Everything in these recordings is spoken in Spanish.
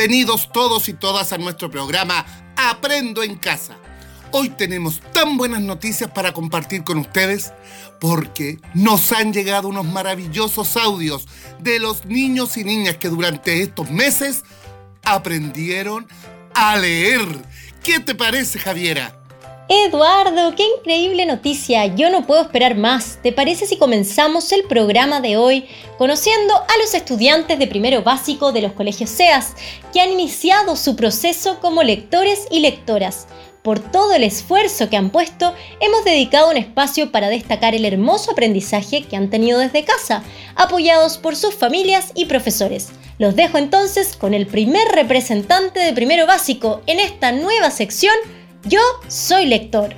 Bienvenidos todos y todas a nuestro programa Aprendo en Casa. Hoy tenemos tan buenas noticias para compartir con ustedes porque nos han llegado unos maravillosos audios de los niños y niñas que durante estos meses aprendieron a leer. ¿Qué te parece, Javiera? Eduardo, qué increíble noticia. Yo no puedo esperar más. ¿Te parece si comenzamos el programa de hoy conociendo a los estudiantes de primero básico de los colegios SEAS que han iniciado su proceso como lectores y lectoras? Por todo el esfuerzo que han puesto, hemos dedicado un espacio para destacar el hermoso aprendizaje que han tenido desde casa, apoyados por sus familias y profesores. Los dejo entonces con el primer representante de primero básico en esta nueva sección yo soy lector.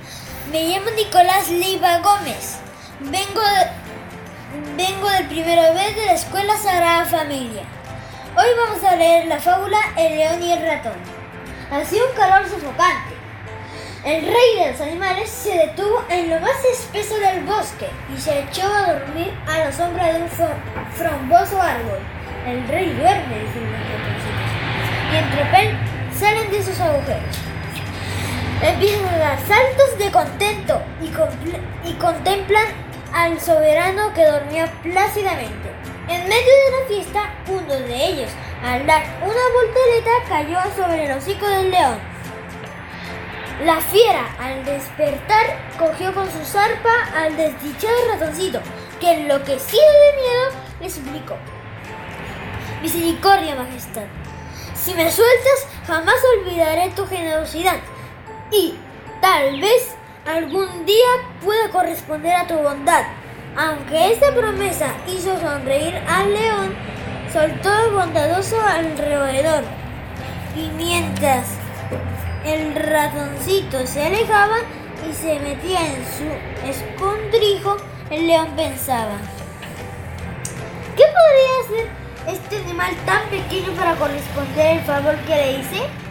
Me llamo Nicolás Leiva Gómez. Vengo, vengo del primero B de la Escuela Sagrada Familia. Hoy vamos a leer la fábula El león y el ratón. Hacía un calor sofocante. El rey de los animales se detuvo en lo más espeso del bosque y se echó a dormir a la sombra de un frondoso árbol. El rey duerme, dicen los y entre tropel salen de sus agujeros empiezan a dar saltos de contento y, y contemplan al soberano que dormía plácidamente. En medio de la fiesta, uno de ellos, al dar una voltereta, cayó sobre el hocico del león. La fiera, al despertar, cogió con su zarpa al desdichado ratoncito, que enloquecido de miedo le suplicó. Misericordia, Majestad. Si me sueltas, jamás olvidaré tu generosidad y tal vez algún día pueda corresponder a tu bondad. Aunque esta promesa hizo sonreír al león, soltó el bondadoso alrededor. Y mientras el ratoncito se alejaba y se metía en su escondrijo, el león pensaba, ¿qué podría hacer este animal tan pequeño para corresponder el favor que le hice?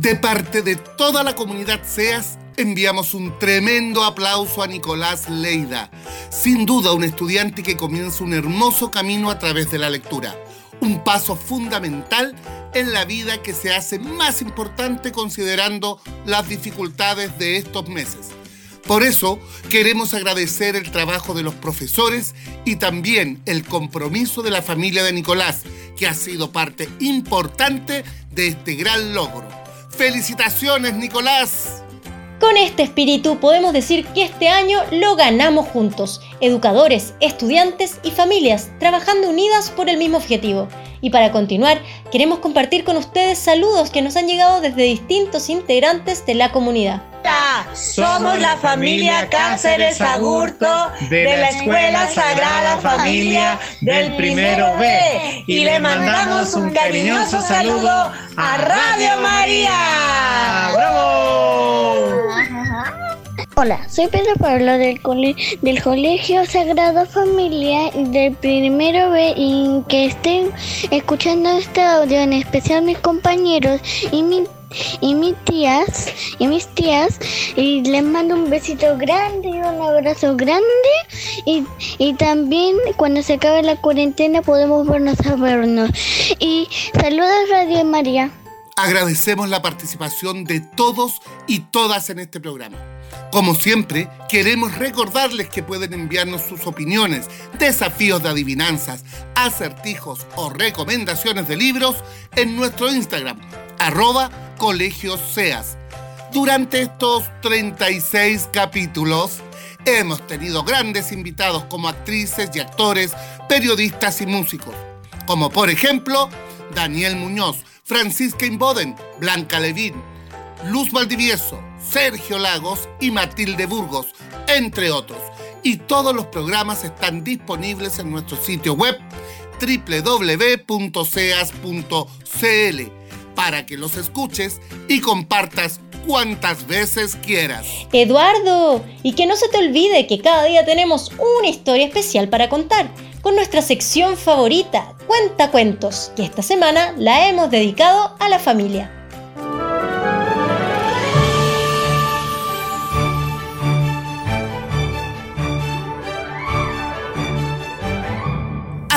De parte de toda la comunidad SEAS, enviamos un tremendo aplauso a Nicolás Leida, sin duda un estudiante que comienza un hermoso camino a través de la lectura, un paso fundamental en la vida que se hace más importante considerando las dificultades de estos meses. Por eso queremos agradecer el trabajo de los profesores y también el compromiso de la familia de Nicolás, que ha sido parte importante de este gran logro. ¡Felicitaciones, Nicolás! Con este espíritu podemos decir que este año lo ganamos juntos, educadores, estudiantes y familias, trabajando unidas por el mismo objetivo. Y para continuar, queremos compartir con ustedes saludos que nos han llegado desde distintos integrantes de la comunidad. Somos la familia Cáceres Agurto de la Escuela Sagrada Familia del Primero B y le mandamos un cariñoso saludo a Radio María. ¡Bravo! Hola, soy Pedro Pablo del, del Colegio Sagrada Familia del Primero B y que estén escuchando este audio, en especial mis compañeros y mi y mis tías y mis tías y les mando un besito grande y un abrazo grande y, y también cuando se acabe la cuarentena podemos vernos a vernos. Y saludos Radio María. Agradecemos la participación de todos y todas en este programa como siempre, queremos recordarles que pueden enviarnos sus opiniones, desafíos de adivinanzas, acertijos o recomendaciones de libros en nuestro Instagram, arroba colegios seas. Durante estos 36 capítulos hemos tenido grandes invitados como actrices y actores, periodistas y músicos, como por ejemplo Daniel Muñoz, Francisca Inboden, Blanca Levín, Luz Valdivieso, Sergio Lagos y Matilde Burgos, entre otros. Y todos los programas están disponibles en nuestro sitio web www.seas.cl para que los escuches y compartas cuantas veces quieras. Eduardo, y que no se te olvide que cada día tenemos una historia especial para contar con nuestra sección favorita, Cuenta Cuentos, que esta semana la hemos dedicado a la familia.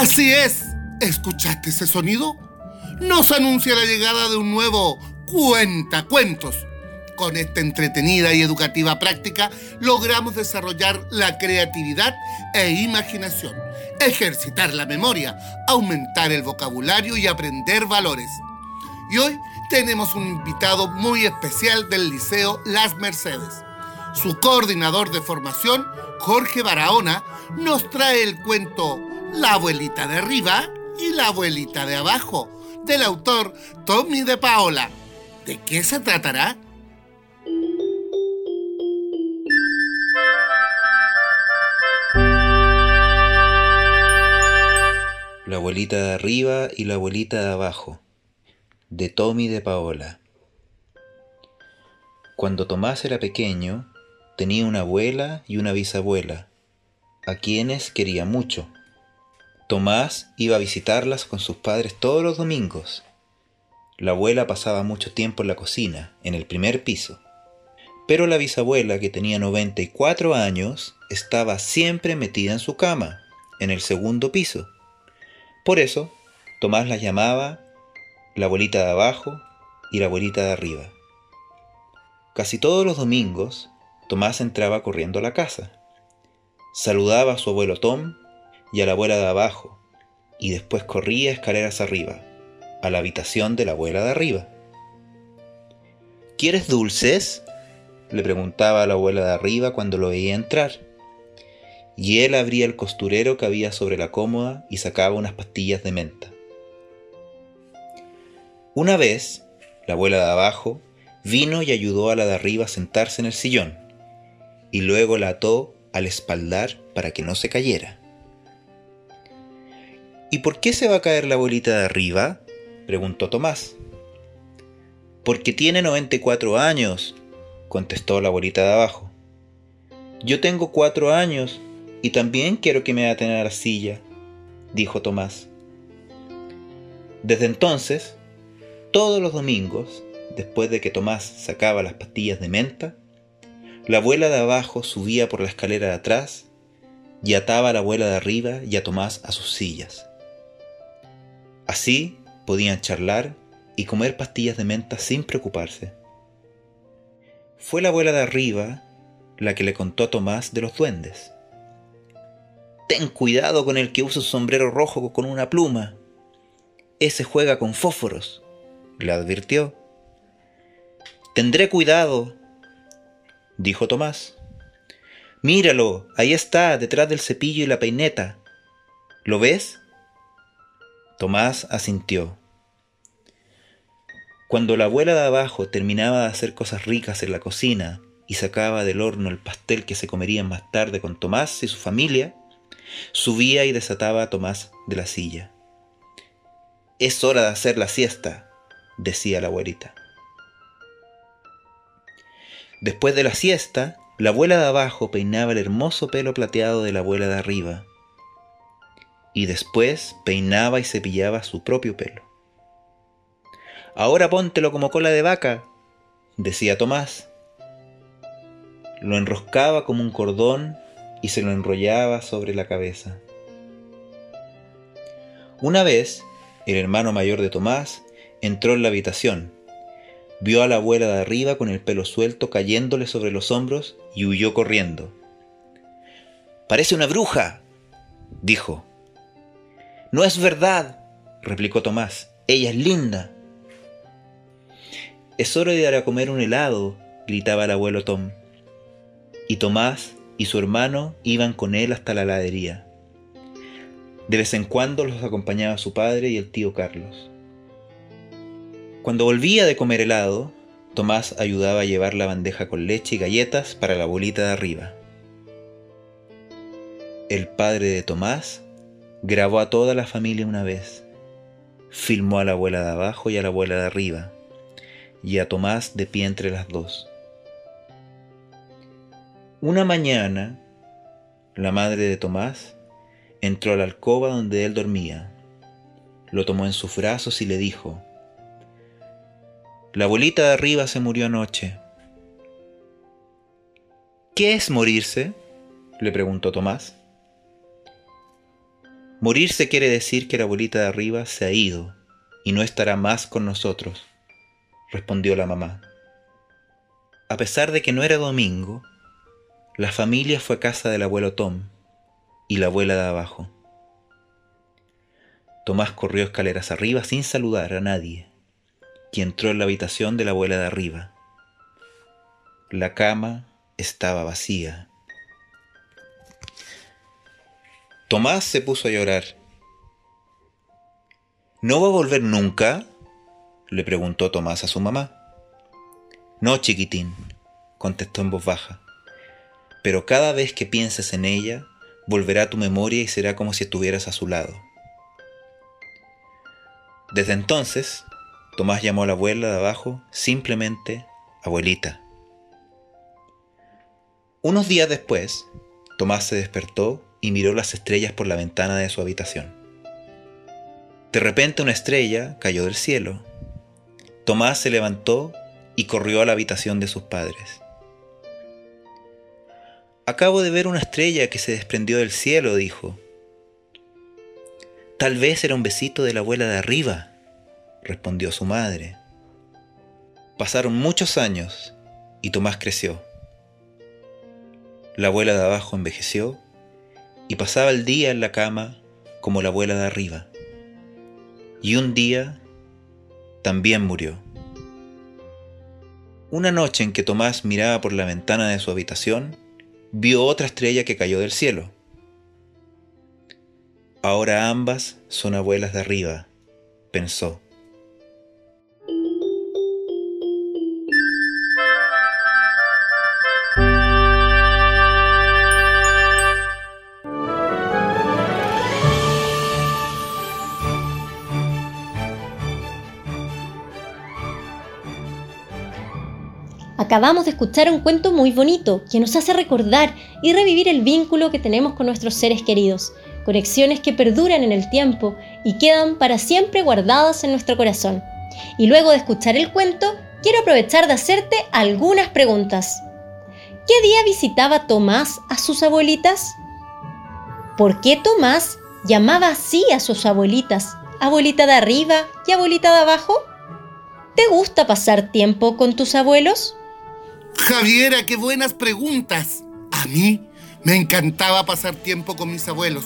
Así es. ¿Escuchaste ese sonido? nos anuncia la llegada de un nuevo cuentacuentos. Con esta entretenida y educativa práctica logramos desarrollar la creatividad e imaginación, ejercitar la memoria, aumentar el vocabulario y aprender valores. Y hoy tenemos un invitado muy especial del Liceo Las Mercedes. Su coordinador de formación, Jorge Barahona, nos trae el cuento La abuelita de arriba y la abuelita de abajo, del autor Tommy de Paola. ¿De qué se tratará? La abuelita de arriba y la abuelita de abajo, de Tommy de Paola. Cuando Tomás era pequeño, tenía una abuela y una bisabuela, a quienes quería mucho. Tomás iba a visitarlas con sus padres todos los domingos. La abuela pasaba mucho tiempo en la cocina, en el primer piso. Pero la bisabuela, que tenía 94 años, estaba siempre metida en su cama, en el segundo piso. Por eso, Tomás las llamaba la abuelita de abajo y la abuelita de arriba. Casi todos los domingos, Tomás entraba corriendo a la casa. Saludaba a su abuelo Tom y a la abuela de abajo, y después corría escaleras arriba, a la habitación de la abuela de arriba. ¿Quieres dulces? le preguntaba a la abuela de arriba cuando lo veía entrar. Y él abría el costurero que había sobre la cómoda y sacaba unas pastillas de menta. Una vez, la abuela de abajo vino y ayudó a la de arriba a sentarse en el sillón, y luego la ató al espaldar para que no se cayera. ¿Y por qué se va a caer la abuelita de arriba? preguntó Tomás. Porque tiene 94 años, contestó la abuelita de abajo. Yo tengo cuatro años y también quiero que me aten a la silla, dijo Tomás. Desde entonces, todos los domingos, después de que Tomás sacaba las pastillas de menta, la abuela de abajo subía por la escalera de atrás y ataba a la abuela de arriba y a Tomás a sus sillas. Así podían charlar y comer pastillas de menta sin preocuparse. Fue la abuela de arriba la que le contó a Tomás de los duendes. Ten cuidado con el que usa un sombrero rojo con una pluma. Ese juega con fósforos, le advirtió. Tendré cuidado, dijo Tomás. Míralo, ahí está, detrás del cepillo y la peineta. ¿Lo ves? Tomás asintió. Cuando la abuela de abajo terminaba de hacer cosas ricas en la cocina y sacaba del horno el pastel que se comerían más tarde con Tomás y su familia, subía y desataba a Tomás de la silla. Es hora de hacer la siesta, decía la abuelita. Después de la siesta, la abuela de abajo peinaba el hermoso pelo plateado de la abuela de arriba y después peinaba y cepillaba su propio pelo. Ahora póntelo como cola de vaca, decía Tomás. Lo enroscaba como un cordón y se lo enrollaba sobre la cabeza. Una vez, el hermano mayor de Tomás entró en la habitación, vio a la abuela de arriba con el pelo suelto cayéndole sobre los hombros y huyó corriendo. Parece una bruja, dijo. No es verdad, replicó Tomás. Ella es linda. Es hora de dar a comer un helado, gritaba el abuelo Tom. Y Tomás y su hermano iban con él hasta la heladería. De vez en cuando los acompañaba su padre y el tío Carlos. Cuando volvía de comer helado, Tomás ayudaba a llevar la bandeja con leche y galletas para la bolita de arriba. El padre de Tomás Grabó a toda la familia una vez. Filmó a la abuela de abajo y a la abuela de arriba, y a Tomás de pie entre las dos. Una mañana, la madre de Tomás entró a la alcoba donde él dormía, lo tomó en sus brazos y le dijo, La abuelita de arriba se murió anoche. ¿Qué es morirse? le preguntó Tomás. Morirse quiere decir que la abuelita de arriba se ha ido, y no estará más con nosotros, respondió la mamá. A pesar de que no era domingo, la familia fue a casa del abuelo Tom y la abuela de abajo. Tomás corrió escaleras arriba sin saludar a nadie y entró en la habitación de la abuela de arriba. La cama estaba vacía. Tomás se puso a llorar. ¿No va a volver nunca? le preguntó Tomás a su mamá. No, chiquitín, contestó en voz baja. Pero cada vez que pienses en ella, volverá a tu memoria y será como si estuvieras a su lado. Desde entonces, Tomás llamó a la abuela de abajo simplemente abuelita. Unos días después, Tomás se despertó y miró las estrellas por la ventana de su habitación. De repente una estrella cayó del cielo. Tomás se levantó y corrió a la habitación de sus padres. Acabo de ver una estrella que se desprendió del cielo, dijo. Tal vez era un besito de la abuela de arriba, respondió su madre. Pasaron muchos años y Tomás creció. La abuela de abajo envejeció y pasaba el día en la cama como la abuela de arriba. Y un día también murió. Una noche en que Tomás miraba por la ventana de su habitación, vio otra estrella que cayó del cielo. Ahora ambas son abuelas de arriba, pensó. Acabamos de escuchar un cuento muy bonito que nos hace recordar y revivir el vínculo que tenemos con nuestros seres queridos, conexiones que perduran en el tiempo y quedan para siempre guardadas en nuestro corazón. Y luego de escuchar el cuento, quiero aprovechar de hacerte algunas preguntas. ¿Qué día visitaba Tomás a sus abuelitas? ¿Por qué Tomás llamaba así a sus abuelitas, abuelita de arriba y abuelita de abajo? ¿Te gusta pasar tiempo con tus abuelos? Javiera, qué buenas preguntas. A mí me encantaba pasar tiempo con mis abuelos,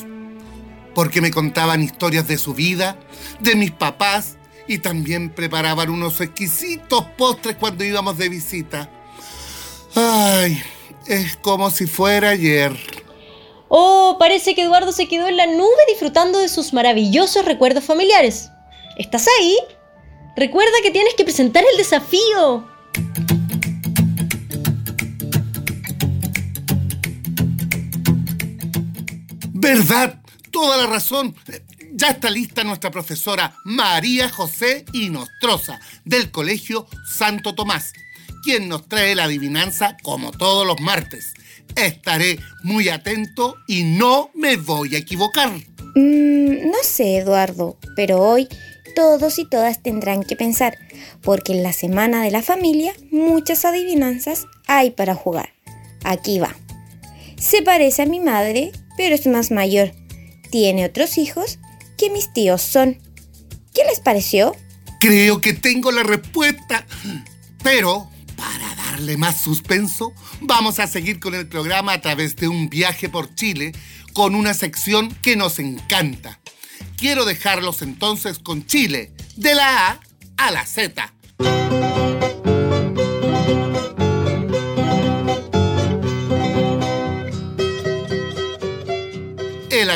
porque me contaban historias de su vida, de mis papás, y también preparaban unos exquisitos postres cuando íbamos de visita. Ay, es como si fuera ayer. Oh, parece que Eduardo se quedó en la nube disfrutando de sus maravillosos recuerdos familiares. ¿Estás ahí? Recuerda que tienes que presentar el desafío. ¿Verdad? Toda la razón. Ya está lista nuestra profesora María José Inostroza del Colegio Santo Tomás, quien nos trae la adivinanza como todos los martes. Estaré muy atento y no me voy a equivocar. Mm, no sé, Eduardo, pero hoy todos y todas tendrán que pensar, porque en la Semana de la Familia muchas adivinanzas hay para jugar. Aquí va. Se parece a mi madre pero es más mayor. Tiene otros hijos que mis tíos son. ¿Qué les pareció? Creo que tengo la respuesta. Pero, para darle más suspenso, vamos a seguir con el programa a través de un viaje por Chile con una sección que nos encanta. Quiero dejarlos entonces con Chile, de la A a la Z.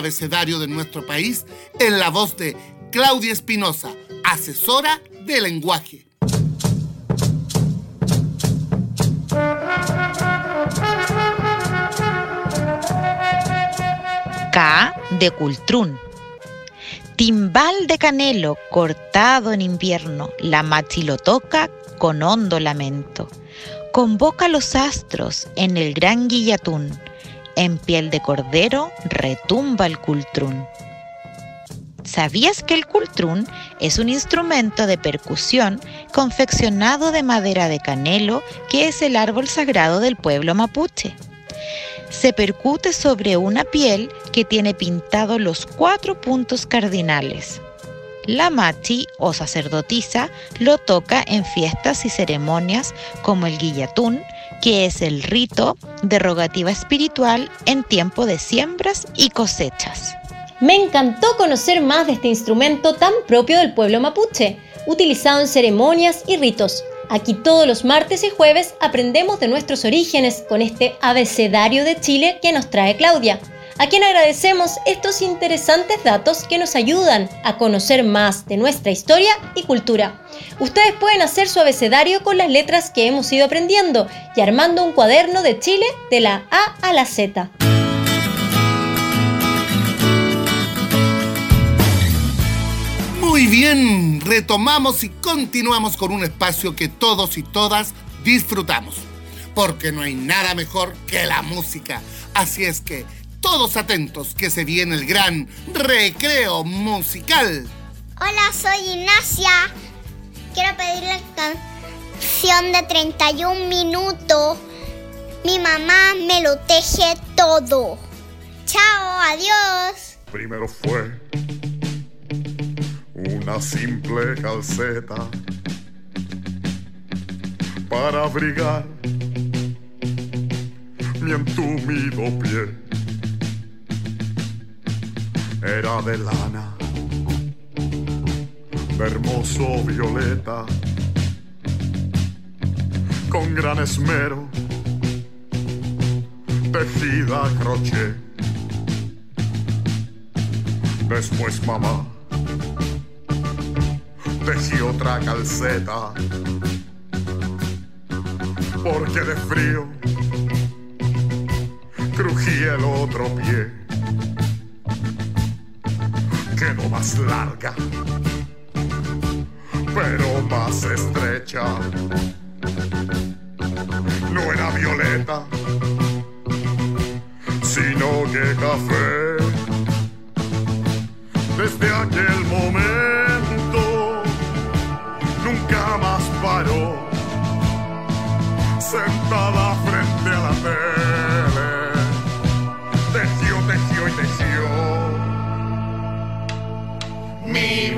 abecedario de nuestro país en la voz de Claudia Espinosa, asesora de lenguaje. K de Cultrún. Timbal de canelo cortado en invierno, la lo toca con hondo lamento. Convoca los astros en el gran guillatún en piel de cordero retumba el cultrún. ¿Sabías que el cultrún es un instrumento de percusión confeccionado de madera de canelo, que es el árbol sagrado del pueblo mapuche? Se percute sobre una piel que tiene pintados los cuatro puntos cardinales. La machi o sacerdotisa lo toca en fiestas y ceremonias como el guillatún, que es el rito de rogativa espiritual en tiempo de siembras y cosechas. Me encantó conocer más de este instrumento tan propio del pueblo mapuche, utilizado en ceremonias y ritos. Aquí todos los martes y jueves aprendemos de nuestros orígenes con este abecedario de Chile que nos trae Claudia, a quien agradecemos estos interesantes datos que nos ayudan a conocer más de nuestra historia y cultura. Ustedes pueden hacer su abecedario con las letras que hemos ido aprendiendo y armando un cuaderno de Chile de la A a la Z. Muy bien, retomamos y continuamos con un espacio que todos y todas disfrutamos, porque no hay nada mejor que la música. Así es que todos atentos que se viene el gran recreo musical. Hola, soy Ignacia. Quiero pedir la canción de 31 minutos. Mi mamá me lo teje todo. Chao, adiós. Primero fue una simple calceta para abrigar mi entumido pie. Era de lana, de hermoso violeta, con gran esmero, tejida a crochet. Después mamá tejí otra calceta. Porque de frío crujía el otro pie. Más larga, pero más estrecha. No era violeta, sino que café. Desde aquel momento nunca más paró, sentada frente a la tele,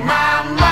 Mi mamá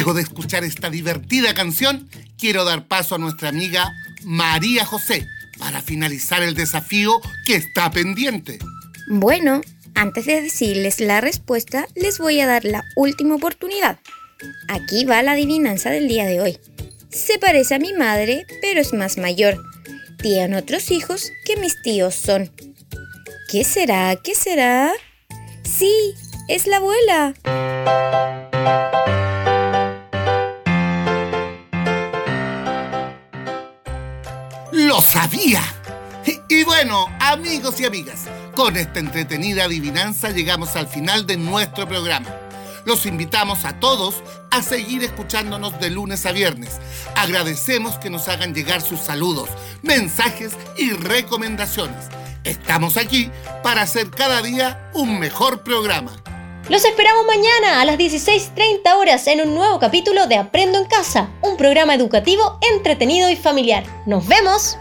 De escuchar esta divertida canción, quiero dar paso a nuestra amiga María José para finalizar el desafío que está pendiente. Bueno, antes de decirles la respuesta, les voy a dar la última oportunidad. Aquí va la adivinanza del día de hoy. Se parece a mi madre, pero es más mayor. Tiene otros hijos que mis tíos son. ¿Qué será? ¿Qué será? Sí, es la abuela. ¡Lo sabía! Y bueno, amigos y amigas, con esta entretenida adivinanza llegamos al final de nuestro programa. Los invitamos a todos a seguir escuchándonos de lunes a viernes. Agradecemos que nos hagan llegar sus saludos, mensajes y recomendaciones. Estamos aquí para hacer cada día un mejor programa. Los esperamos mañana a las 16.30 horas en un nuevo capítulo de Aprendo en Casa, un programa educativo entretenido y familiar. ¡Nos vemos!